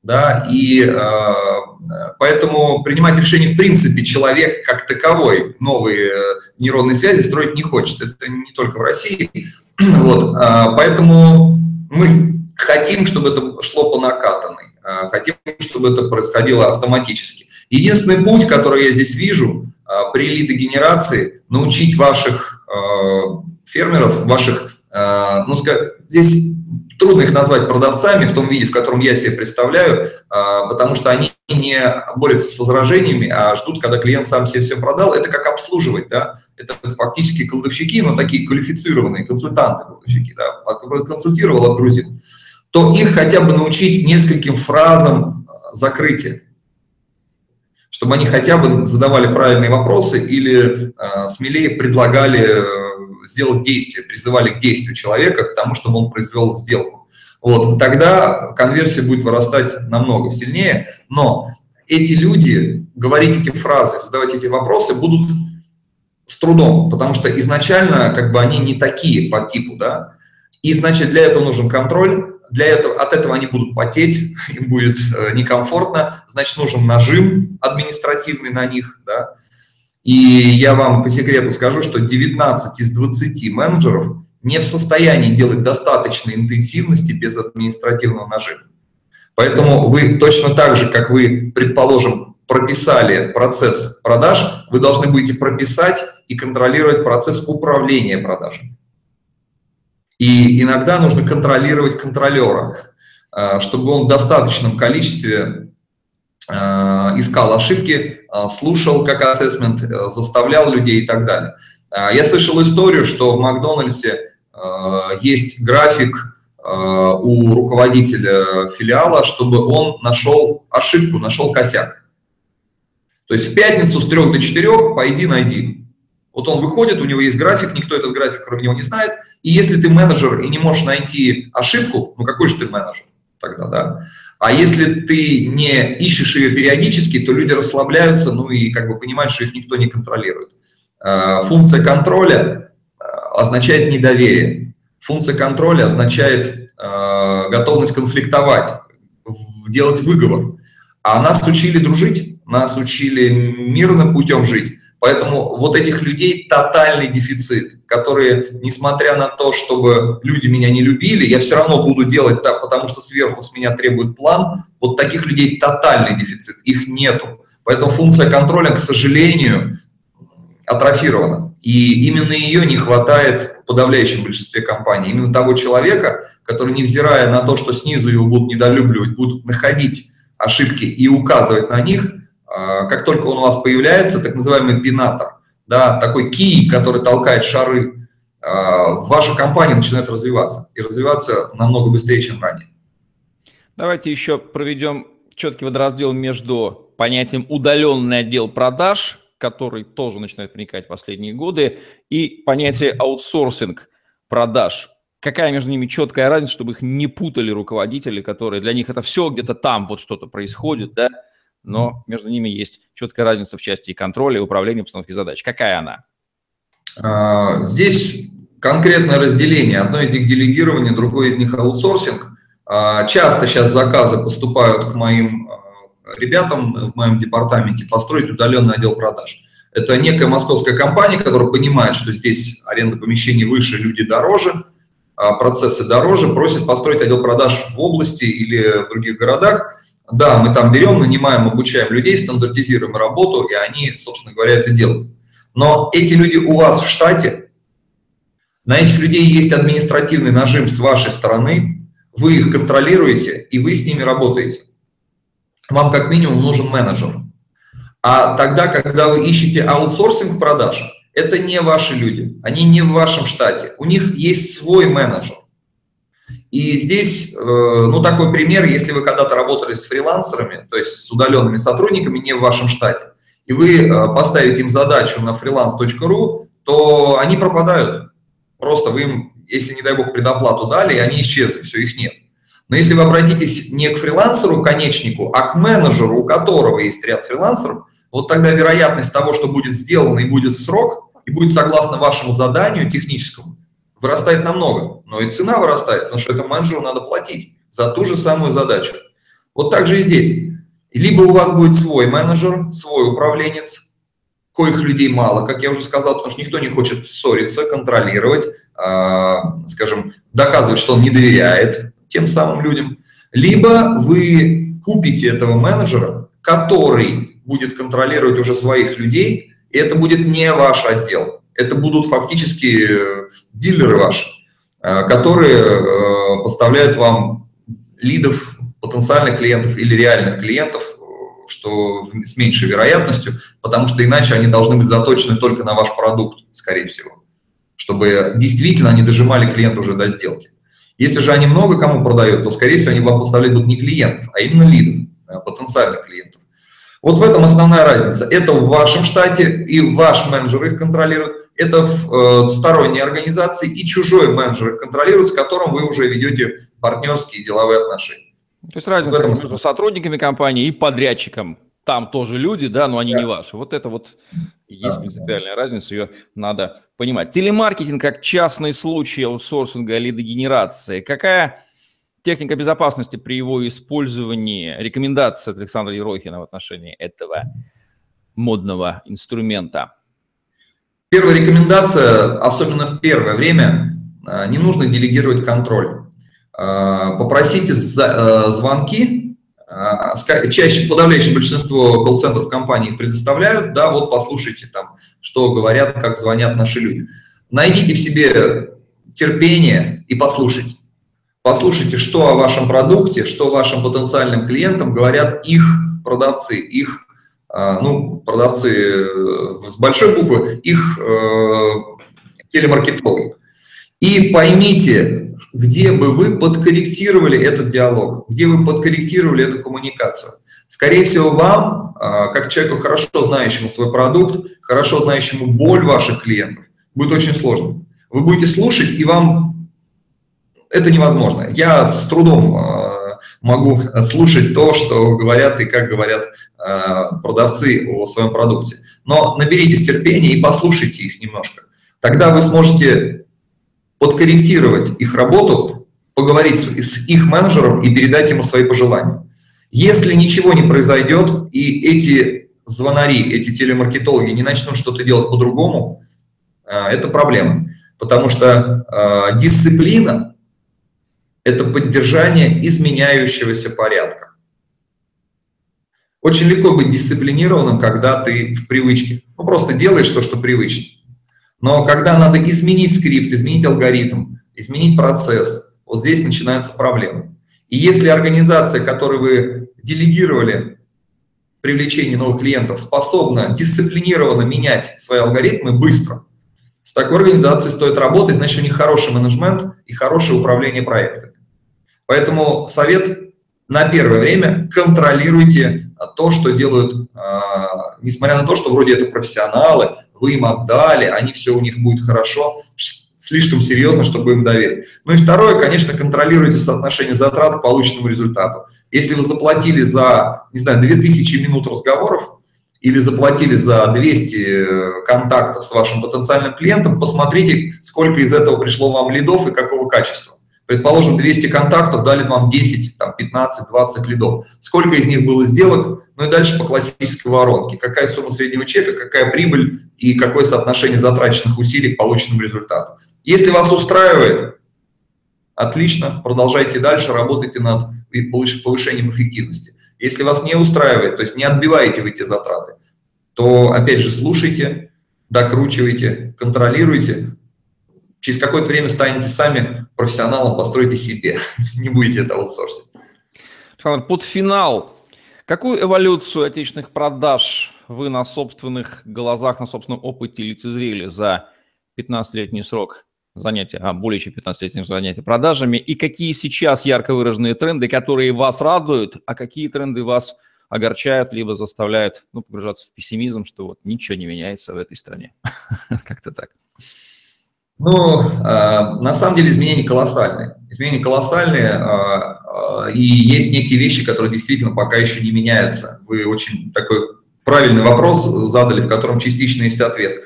Да, и э, поэтому принимать решение в принципе человек как таковой новые э, нейронные связи строить не хочет. Это не только в России. Вот, э, поэтому мы хотим, чтобы это шло по накатанной, э, хотим, чтобы это происходило автоматически. Единственный путь, который я здесь вижу при лидогенерации, научить ваших э, фермеров, ваших, ну, здесь трудно их назвать продавцами в том виде, в котором я себе представляю, потому что они не борются с возражениями, а ждут, когда клиент сам себе все продал. Это как обслуживать, да? Это фактически кладовщики, но такие квалифицированные консультанты-кладовщики, да? Консультировал, отгрузил то их хотя бы научить нескольким фразам э, закрытия, чтобы они хотя бы задавали правильные вопросы или э, смелее предлагали э, сделать действие, призывали к действию человека, к тому, чтобы он произвел сделку. Вот, тогда конверсия будет вырастать намного сильнее, но эти люди, говорить эти фразы, задавать эти вопросы будут с трудом, потому что изначально как бы они не такие по типу, да, и значит для этого нужен контроль, для этого, от этого они будут потеть, им будет э, некомфортно, значит, нужен нажим административный на них, да. И я вам по секрету скажу, что 19 из 20 менеджеров не в состоянии делать достаточной интенсивности без административного нажима. Поэтому вы точно так же, как вы, предположим, прописали процесс продаж, вы должны будете прописать и контролировать процесс управления продажами. И иногда нужно контролировать контролера, э, чтобы он в достаточном количестве э, искал ошибки, э, слушал как ассессмент, заставлял людей и так далее. Я слышал историю, что в Макдональдсе есть график у руководителя филиала, чтобы он нашел ошибку, нашел косяк. То есть в пятницу с 3 до 4 пойди найди. Вот он выходит, у него есть график, никто этот график кроме него не знает – и если ты менеджер и не можешь найти ошибку, ну какой же ты менеджер тогда, да? А если ты не ищешь ее периодически, то люди расслабляются, ну и как бы понимают, что их никто не контролирует. А, функция контроля а, означает недоверие. Функция контроля означает а, готовность конфликтовать, делать выговор. А нас учили дружить, нас учили мирным путем жить. Поэтому вот этих людей тотальный дефицит, которые, несмотря на то, чтобы люди меня не любили, я все равно буду делать так, потому что сверху с меня требует план. Вот таких людей тотальный дефицит, их нету. Поэтому функция контроля, к сожалению, атрофирована. И именно ее не хватает в подавляющем большинстве компаний. Именно того человека, который, невзирая на то, что снизу его будут недолюбливать, будут находить ошибки и указывать на них – как только он у вас появляется, так называемый пинатор, да, такой кий, который толкает шары, а, ваша компания начинает развиваться. И развиваться намного быстрее, чем ранее. Давайте еще проведем четкий водораздел между понятием удаленный отдел продаж, который тоже начинает проникать в последние годы, и понятие аутсорсинг продаж. Какая между ними четкая разница, чтобы их не путали руководители, которые для них это все где-то там вот что-то происходит, да, но между ними есть четкая разница в части контроля, и управления постановки задач. Какая она? А, здесь конкретное разделение. Одно из них делегирование, другое из них аутсорсинг. А, часто сейчас заказы поступают к моим а, ребятам в моем департаменте построить удаленный отдел продаж. Это некая московская компания, которая понимает, что здесь аренда помещений выше, люди дороже, процессы дороже, просит построить отдел продаж в области или в других городах. Да, мы там берем, нанимаем, обучаем людей, стандартизируем работу, и они, собственно говоря, это делают. Но эти люди у вас в штате, на этих людей есть административный нажим с вашей стороны, вы их контролируете, и вы с ними работаете. Вам как минимум нужен менеджер. А тогда, когда вы ищете аутсорсинг продаж, это не ваши люди, они не в вашем штате, у них есть свой менеджер. И здесь, э, ну, такой пример, если вы когда-то работали с фрилансерами, то есть с удаленными сотрудниками не в вашем штате, и вы э, поставите им задачу на freelance.ru то они пропадают. Просто вы им, если, не дай бог, предоплату дали, и они исчезли, все, их нет. Но если вы обратитесь не к фрилансеру, конечнику, а к менеджеру, у которого есть ряд фрилансеров, вот тогда вероятность того, что будет сделано и будет срок, и будет согласно вашему заданию техническому, вырастает намного. Но и цена вырастает, потому что это менеджеру надо платить за ту же самую задачу. Вот так же и здесь. Либо у вас будет свой менеджер, свой управленец, коих людей мало, как я уже сказал, потому что никто не хочет ссориться, контролировать, э, скажем, доказывать, что он не доверяет тем самым людям. Либо вы купите этого менеджера, который будет контролировать уже своих людей, и это будет не ваш отдел. Это будут фактически э, дилеры ваши, э, которые э, поставляют вам лидов, потенциальных клиентов или реальных клиентов, что с меньшей вероятностью, потому что иначе они должны быть заточены только на ваш продукт, скорее всего, чтобы действительно они дожимали клиента уже до сделки. Если же они много кому продают, то, скорее всего, они вам поставляют будут не клиентов, а именно лидов, потенциальных клиентов. Вот в этом основная разница. Это в вашем штате, и ваш менеджер их контролирует. Это э, сторонней организации, и чужой менеджер их контролирует, с которым вы уже ведете партнерские деловые отношения. То есть разница вот между сотрудниками компании и подрядчиком. Там тоже люди, да, но они да. не ваши. Вот это вот есть да, принципиальная да. разница, ее надо понимать. Телемаркетинг как частный случай аутсорсинга лидогенерации. Какая техника безопасности при его использовании, рекомендация от Александра Ерохина в отношении этого модного инструмента? Первая рекомендация, особенно в первое время, а, не нужно делегировать контроль. А, попросите э, звонки, чаще подавляющее большинство колл-центров компаний их предоставляют, да, вот послушайте там, что говорят, как звонят наши люди. Найдите в себе терпение и послушайте. Послушайте, что о вашем продукте, что вашим потенциальным клиентам говорят их продавцы, их, ну, продавцы э, с большой буквы, их э, телемаркетологи. И поймите, где бы вы подкорректировали этот диалог, где вы подкорректировали эту коммуникацию. Скорее всего, вам, а, как человеку, хорошо знающему свой продукт, хорошо знающему боль ваших клиентов, будет очень сложно. Вы будете слушать, и вам это невозможно. Я с трудом э, могу слушать то, что говорят и как говорят э, продавцы о своем продукте. Но наберитесь терпения и послушайте их немножко. Тогда вы сможете подкорректировать их работу, поговорить с их менеджером и передать ему свои пожелания. Если ничего не произойдет, и эти звонари, эти телемаркетологи не начнут что-то делать по-другому, э, это проблема. Потому что дисциплина это поддержание изменяющегося порядка. Очень легко быть дисциплинированным, когда ты в привычке. Ну, просто делаешь то, что привычно. Но когда надо изменить скрипт, изменить алгоритм, изменить процесс, вот здесь начинаются проблемы. И если организация, которой вы делегировали привлечение новых клиентов, способна дисциплинированно менять свои алгоритмы быстро, с такой организацией стоит работать, значит, у них хороший менеджмент и хорошее управление проектами. Поэтому совет на первое время контролируйте то, что делают, а, несмотря на то, что вроде это профессионалы, вы им отдали, они все у них будет хорошо, слишком серьезно, чтобы им доверить. Ну и второе, конечно, контролируйте соотношение затрат к полученному результату. Если вы заплатили за, не знаю, 2000 минут разговоров или заплатили за 200 э, контактов с вашим потенциальным клиентом, посмотрите, сколько из этого пришло вам лидов и какого качества. Предположим, 200 контактов дали вам 10, там, 15, 20 лидов. Сколько из них было сделок? Ну и дальше по классической воронке. Какая сумма среднего чека, какая прибыль и какое соотношение затраченных усилий к полученному результату. Если вас устраивает, отлично, продолжайте дальше, работайте над повышением эффективности. Если вас не устраивает, то есть не отбиваете вы эти затраты, то опять же слушайте, докручивайте, контролируйте, через какое-то время станете сами профессионалом, построите себе, не будете это аутсорсить. Александр, под финал, какую эволюцию отечественных продаж вы на собственных глазах, на собственном опыте лицезрели за 15-летний срок занятия, а более чем 15-летнего занятия продажами, и какие сейчас ярко выраженные тренды, которые вас радуют, а какие тренды вас огорчают, либо заставляют ну, погружаться в пессимизм, что вот ничего не меняется в этой стране. Как-то так. Ну, э, на самом деле изменения колоссальные. Изменения колоссальные, э, э, и есть некие вещи, которые действительно пока еще не меняются. Вы очень такой правильный вопрос задали, в котором частично есть ответ.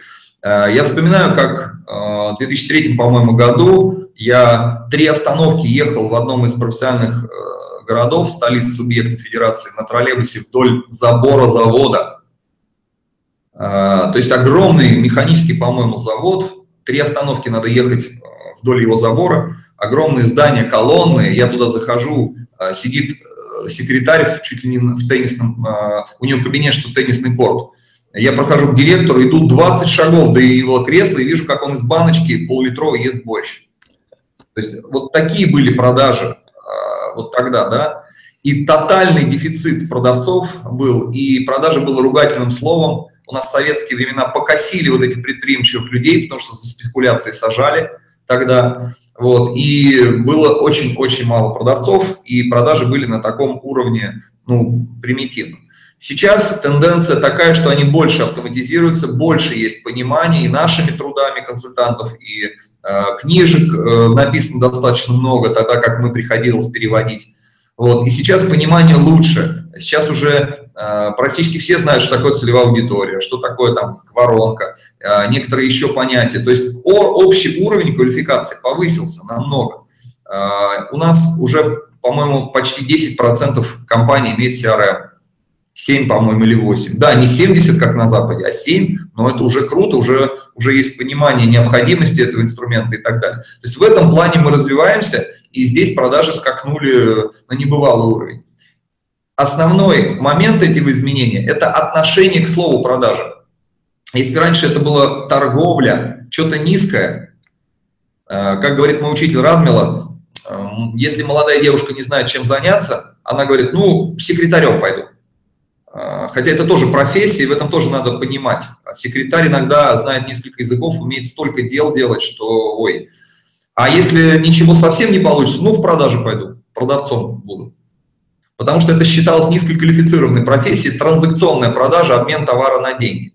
Я вспоминаю, как в 2003, по-моему, году я три остановки ехал в одном из профессиональных городов, столиц субъекта федерации, на троллейбусе вдоль забора завода. То есть огромный механический, по-моему, завод, три остановки надо ехать э, вдоль его забора, огромные здания, колонны, я туда захожу, э, сидит э, секретарь чуть ли не в теннисном, у него кабинет, что теннисный корт. Я прохожу к директору, иду 20 шагов до его кресла и вижу, как он из баночки пол-литровой ест больше. То есть вот такие были продажи вот тогда, да. И тотальный дефицит продавцов был, и продажа была ругательным словом, у нас в советские времена покосили вот этих предприимчивых людей, потому что за спекуляции сажали тогда. Вот, и было очень-очень мало продавцов, и продажи были на таком уровне, ну, примитивном. Сейчас тенденция такая, что они больше автоматизируются, больше есть понимания и нашими трудами консультантов, и э, книжек э, написано достаточно много, тогда как мы приходилось переводить. Вот, и сейчас понимание лучше. Сейчас уже э, практически все знают, что такое целевая аудитория, что такое там воронка, э, некоторые еще понятия. То есть о, общий уровень квалификации повысился намного. Э, у нас уже, по-моему, почти 10% компаний имеет CRM. 7, по-моему, или 8. Да, не 70, как на Западе, а 7, но это уже круто, уже, уже есть понимание необходимости этого инструмента и так далее. То есть в этом плане мы развиваемся, и здесь продажи скакнули на небывалый уровень основной момент этого изменения – это отношение к слову продажа. Если раньше это была торговля, что-то низкое, э, как говорит мой учитель Радмила, э, если молодая девушка не знает, чем заняться, она говорит, ну, секретарем пойду. Э, хотя это тоже профессия, в этом тоже надо понимать. Секретарь иногда знает несколько языков, умеет столько дел делать, что ой. А если ничего совсем не получится, ну, в продаже пойду, продавцом буду потому что это считалось низкоквалифицированной профессией, транзакционная продажа, обмен товара на деньги.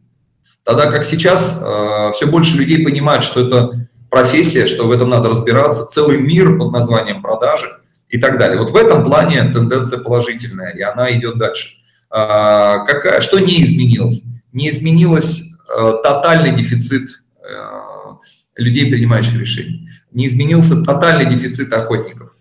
Тогда как сейчас э, все больше людей понимают, что это профессия, что в этом надо разбираться, целый мир под названием продажи и так далее. Вот в этом плане тенденция положительная, и она идет дальше. Э, какая, что не изменилось? Не изменилось э, тотальный дефицит э, людей, принимающих решения. Не изменился тотальный дефицит охотников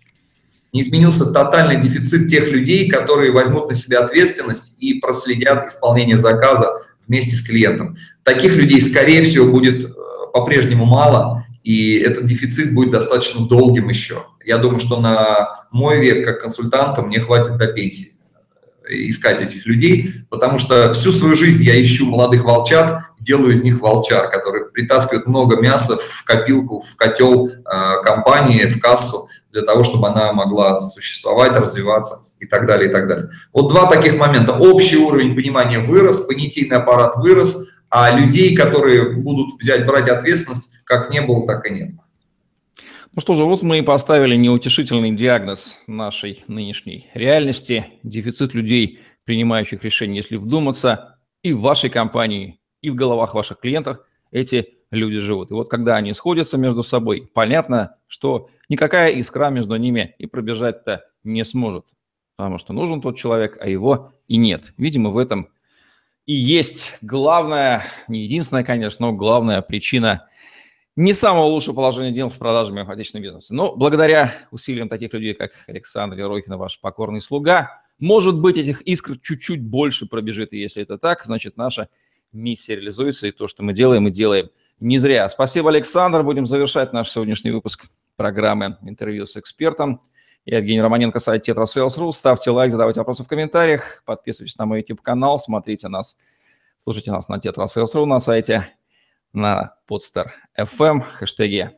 не изменился тотальный дефицит тех людей, которые возьмут на себя ответственность и проследят исполнение заказа вместе с клиентом. Таких людей, скорее всего, будет э, по-прежнему мало, и этот дефицит будет достаточно долгим еще. Я думаю, что на мой век как консультанта мне хватит до пенсии искать этих людей, потому что всю свою жизнь я ищу молодых волчат, делаю из них волчар, которые притаскивают много мяса в копилку, в котел э, компании, в кассу, для того, чтобы она могла существовать, развиваться и так далее, и так далее. Вот два таких момента. Общий уровень понимания вырос, понятийный аппарат вырос, а людей, которые будут взять, брать ответственность, как не было, так и нет. Ну что же, вот мы и поставили неутешительный диагноз нашей нынешней реальности. Дефицит людей, принимающих решения, если вдуматься, и в вашей компании, и в головах ваших клиентов эти люди живут. И вот когда они сходятся между собой, понятно, что никакая искра между ними и пробежать-то не сможет. Потому что нужен тот человек, а его и нет. Видимо, в этом и есть главная, не единственная, конечно, но главная причина не самого лучшего положения дел с продажами в отечественном бизнесе. Но благодаря усилиям таких людей, как Александр Ерохин, ваш покорный слуга, может быть, этих искр чуть-чуть больше пробежит. И если это так, значит, наша миссия реализуется, и то, что мы делаем, мы делаем – не зря. Спасибо, Александр. Будем завершать наш сегодняшний выпуск программы «Интервью с экспертом». Я Евгений Романенко, сайт TetraSales.ru. Ставьте лайк, задавайте вопросы в комментариях, подписывайтесь на мой YouTube-канал, смотрите нас, слушайте нас на TetraSales.ru на сайте, на Podster FM, хэштеги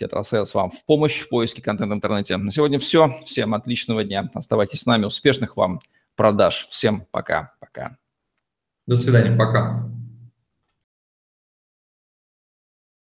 TetraSales вам в помощь в поиске контента в интернете. На сегодня все. Всем отличного дня. Оставайтесь с нами. Успешных вам продаж. Всем пока. Пока. До свидания. Пока.